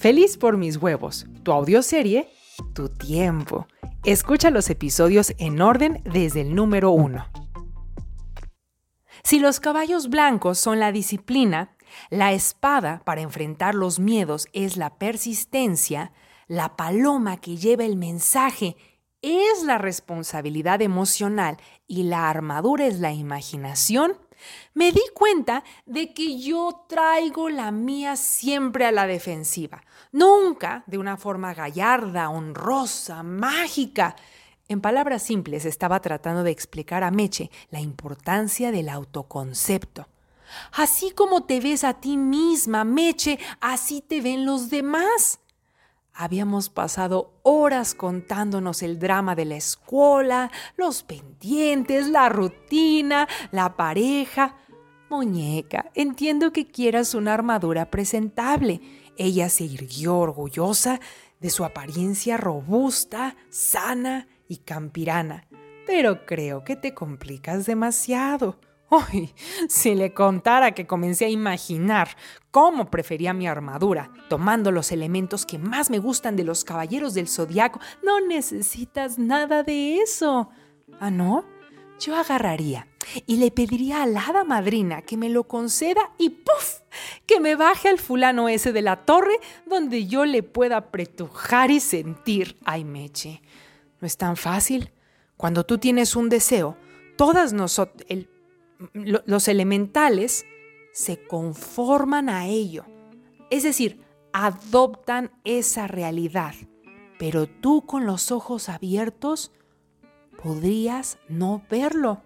Feliz por mis huevos, tu audioserie, tu tiempo. Escucha los episodios en orden desde el número uno. Si los caballos blancos son la disciplina, la espada para enfrentar los miedos es la persistencia, la paloma que lleva el mensaje es la responsabilidad emocional y la armadura es la imaginación, me di cuenta de que yo traigo la mía siempre a la defensiva, nunca de una forma gallarda, honrosa, mágica. En palabras simples estaba tratando de explicar a Meche la importancia del autoconcepto. Así como te ves a ti misma, Meche, así te ven los demás. Habíamos pasado horas contándonos el drama de la escuela, los pendientes, la rutina, la pareja. Muñeca, entiendo que quieras una armadura presentable. Ella se irguió orgullosa de su apariencia robusta, sana y campirana. Pero creo que te complicas demasiado. Uy, si le contara que comencé a imaginar cómo prefería mi armadura, tomando los elementos que más me gustan de los caballeros del zodiaco, no necesitas nada de eso. ¿Ah, no? Yo agarraría y le pediría a la hada madrina que me lo conceda y ¡puf! que me baje al fulano ese de la torre donde yo le pueda apretujar y sentir. Ay, Meche, no es tan fácil. Cuando tú tienes un deseo, todas nosotros, los elementales se conforman a ello, es decir, adoptan esa realidad, pero tú con los ojos abiertos podrías no verlo.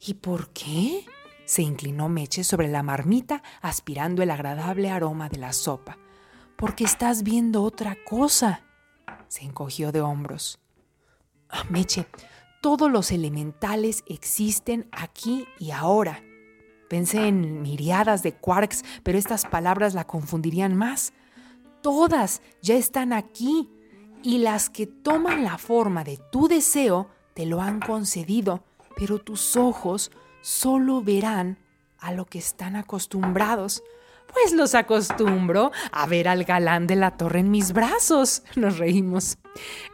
¿Y por qué? Se inclinó Meche sobre la marmita aspirando el agradable aroma de la sopa. Porque estás viendo otra cosa. Se encogió de hombros. Ah, Meche, todos los elementales existen aquí y ahora. Pensé en miriadas de quarks, pero estas palabras la confundirían más. Todas ya están aquí y las que toman la forma de tu deseo te lo han concedido, pero tus ojos solo verán a lo que están acostumbrados. Pues los acostumbro a ver al galán de la torre en mis brazos. Nos reímos.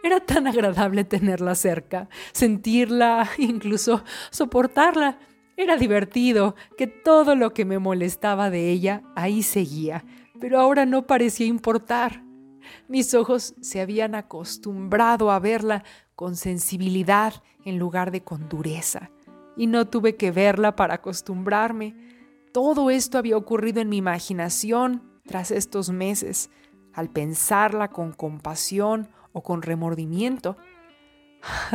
Era tan agradable tenerla cerca, sentirla, incluso soportarla. Era divertido que todo lo que me molestaba de ella ahí seguía, pero ahora no parecía importar. Mis ojos se habían acostumbrado a verla con sensibilidad en lugar de con dureza, y no tuve que verla para acostumbrarme. Todo esto había ocurrido en mi imaginación tras estos meses. Al pensarla con compasión o con remordimiento,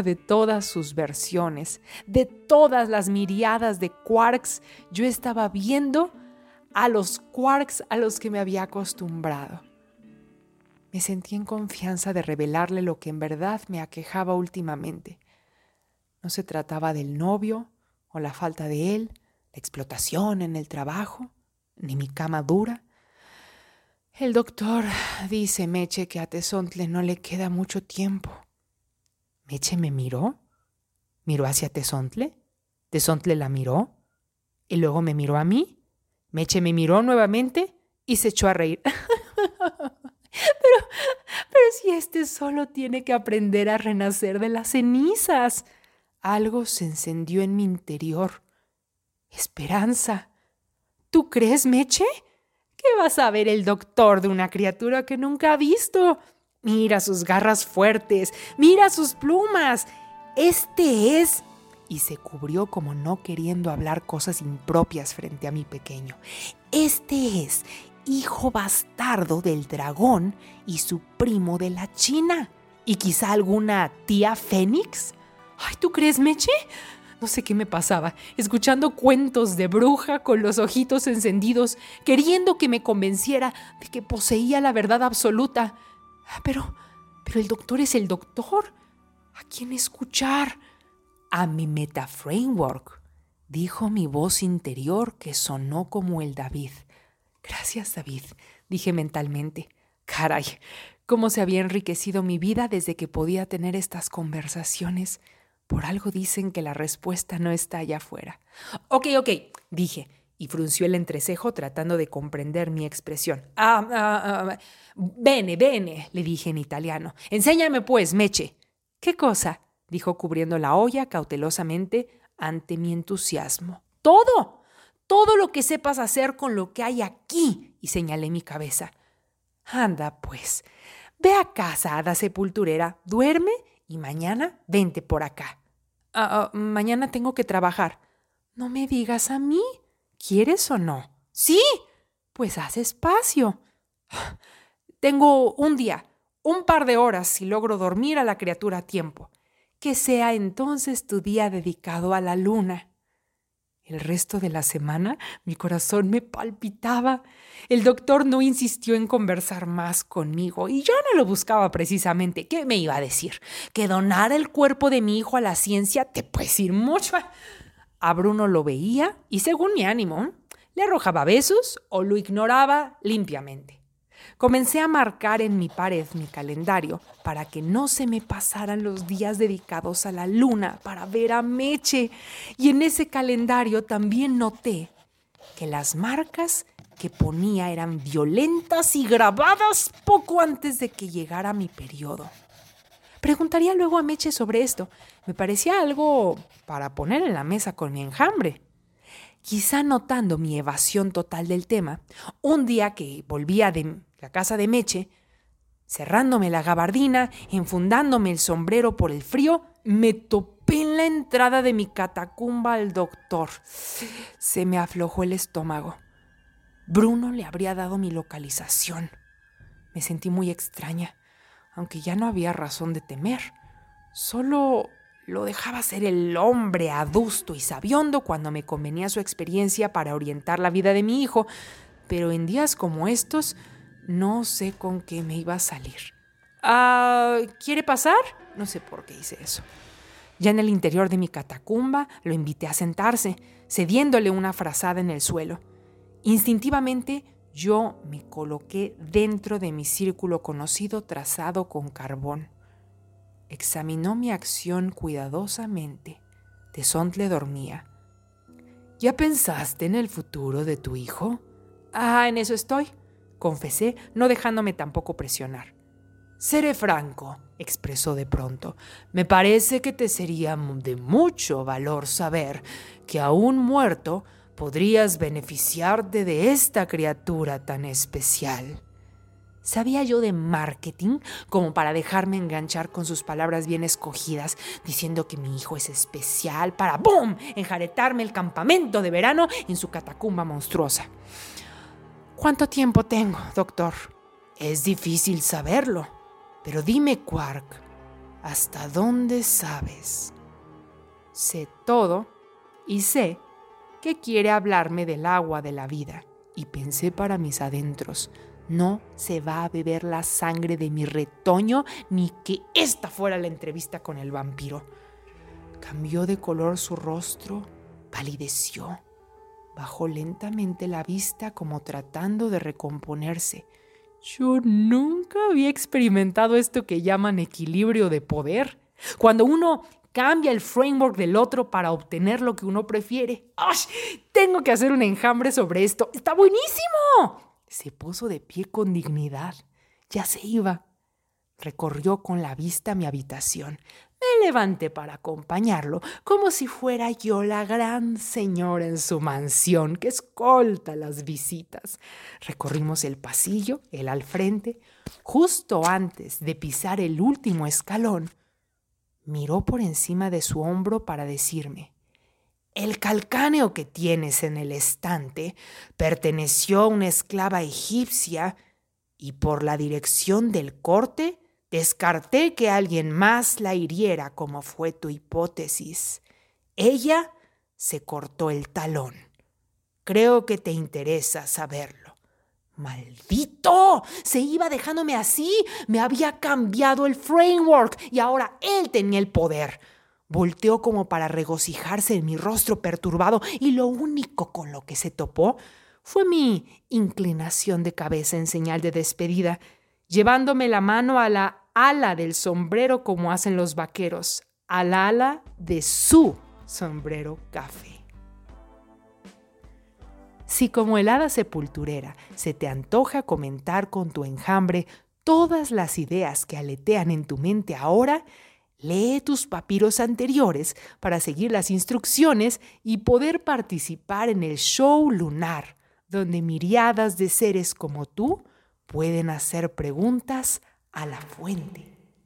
de todas sus versiones, de todas las miriadas de quarks, yo estaba viendo a los quarks a los que me había acostumbrado. Me sentí en confianza de revelarle lo que en verdad me aquejaba últimamente. No se trataba del novio o la falta de él, explotación en el trabajo, ni mi cama dura. El doctor dice Meche que a Tesontle no le queda mucho tiempo. Meche me miró, miró hacia Tesontle, Tesontle la miró, y luego me miró a mí. Meche me miró nuevamente y se echó a reír. pero, pero si este solo tiene que aprender a renacer de las cenizas. Algo se encendió en mi interior esperanza. ¿Tú crees, Meche? ¿Qué vas a ver el doctor de una criatura que nunca ha visto? Mira sus garras fuertes, mira sus plumas. Este es... Y se cubrió como no queriendo hablar cosas impropias frente a mi pequeño. Este es hijo bastardo del dragón y su primo de la China. ¿Y quizá alguna tía Fénix? Ay, ¿tú crees, Meche? No sé qué me pasaba, escuchando cuentos de bruja con los ojitos encendidos, queriendo que me convenciera de que poseía la verdad absoluta. Pero, pero el doctor es el doctor. ¿A quién escuchar? A mi metaframework, dijo mi voz interior que sonó como el David. Gracias, David, dije mentalmente. Caray, cómo se había enriquecido mi vida desde que podía tener estas conversaciones. Por algo dicen que la respuesta no está allá afuera. Ok, ok, dije, y frunció el entrecejo tratando de comprender mi expresión. Ah, ah, ah, bene, bene, le dije en italiano. Enséñame pues, Meche. ¿Qué cosa? dijo cubriendo la olla cautelosamente ante mi entusiasmo. Todo. Todo lo que sepas hacer con lo que hay aquí. y señalé mi cabeza. Anda, pues. Ve a casa, hada sepulturera, duerme y mañana vente por acá. Ah, mañana tengo que trabajar. No me digas a mí. ¿Quieres o no? Sí. Pues haz espacio. Tengo un día, un par de horas si logro dormir a la criatura a tiempo. Que sea entonces tu día dedicado a la luna. El resto de la semana mi corazón me palpitaba. El doctor no insistió en conversar más conmigo y yo no lo buscaba precisamente. ¿Qué me iba a decir? Que donar el cuerpo de mi hijo a la ciencia te puede ir mucho. A Bruno lo veía y según mi ánimo, le arrojaba besos o lo ignoraba limpiamente. Comencé a marcar en mi pared mi calendario para que no se me pasaran los días dedicados a la luna para ver a Meche. Y en ese calendario también noté que las marcas que ponía eran violentas y grabadas poco antes de que llegara mi periodo. Preguntaría luego a Meche sobre esto. Me parecía algo para poner en la mesa con mi enjambre. Quizá notando mi evasión total del tema, un día que volvía de la casa de Meche, cerrándome la gabardina, enfundándome el sombrero por el frío, me topé en la entrada de mi catacumba al doctor. Se me aflojó el estómago. Bruno le habría dado mi localización. Me sentí muy extraña aunque ya no había razón de temer. Solo lo dejaba ser el hombre adusto y sabiondo cuando me convenía su experiencia para orientar la vida de mi hijo, pero en días como estos no sé con qué me iba a salir. Ah, ¿Quiere pasar? No sé por qué hice eso. Ya en el interior de mi catacumba lo invité a sentarse, cediéndole una frazada en el suelo. Instintivamente yo me coloqué dentro de mi círculo conocido trazado con carbón. Examinó mi acción cuidadosamente. Tesontle dormía. ¿Ya pensaste en el futuro de tu hijo? Ah, en eso estoy, confesé, no dejándome tampoco presionar. Seré franco, expresó de pronto. Me parece que te sería de mucho valor saber que aún muerto podrías beneficiarte de esta criatura tan especial. ¿Sabía yo de marketing como para dejarme enganchar con sus palabras bien escogidas, diciendo que mi hijo es especial para ¡boom! enjaretarme el campamento de verano en su catacumba monstruosa? ¿Cuánto tiempo tengo, doctor? Es difícil saberlo, pero dime, Quark, ¿hasta dónde sabes? Sé todo y sé que quiere hablarme del agua de la vida. Y pensé para mis adentros, no se va a beber la sangre de mi retoño ni que esta fuera la entrevista con el vampiro. Cambió de color su rostro, palideció, bajó lentamente la vista como tratando de recomponerse. Yo nunca había experimentado esto que llaman equilibrio de poder. Cuando uno cambia el framework del otro para obtener lo que uno prefiere. ¡Ay! Tengo que hacer un enjambre sobre esto. ¡Está buenísimo! Se puso de pie con dignidad. Ya se iba. Recorrió con la vista mi habitación. Me levanté para acompañarlo, como si fuera yo la gran señora en su mansión que escolta las visitas. Recorrimos el pasillo, él al frente. Justo antes de pisar el último escalón, miró por encima de su hombro para decirme, el calcáneo que tienes en el estante perteneció a una esclava egipcia y por la dirección del corte descarté que alguien más la hiriera como fue tu hipótesis. Ella se cortó el talón. Creo que te interesa saberlo. Maldito. Se iba dejándome así. Me había cambiado el framework y ahora él tenía el poder. Volteó como para regocijarse en mi rostro perturbado y lo único con lo que se topó fue mi inclinación de cabeza en señal de despedida, llevándome la mano a la ala del sombrero como hacen los vaqueros, al ala de su sombrero café. Si como helada sepulturera se te antoja comentar con tu enjambre todas las ideas que aletean en tu mente ahora, lee tus papiros anteriores para seguir las instrucciones y poder participar en el show lunar, donde miriadas de seres como tú pueden hacer preguntas a la fuente.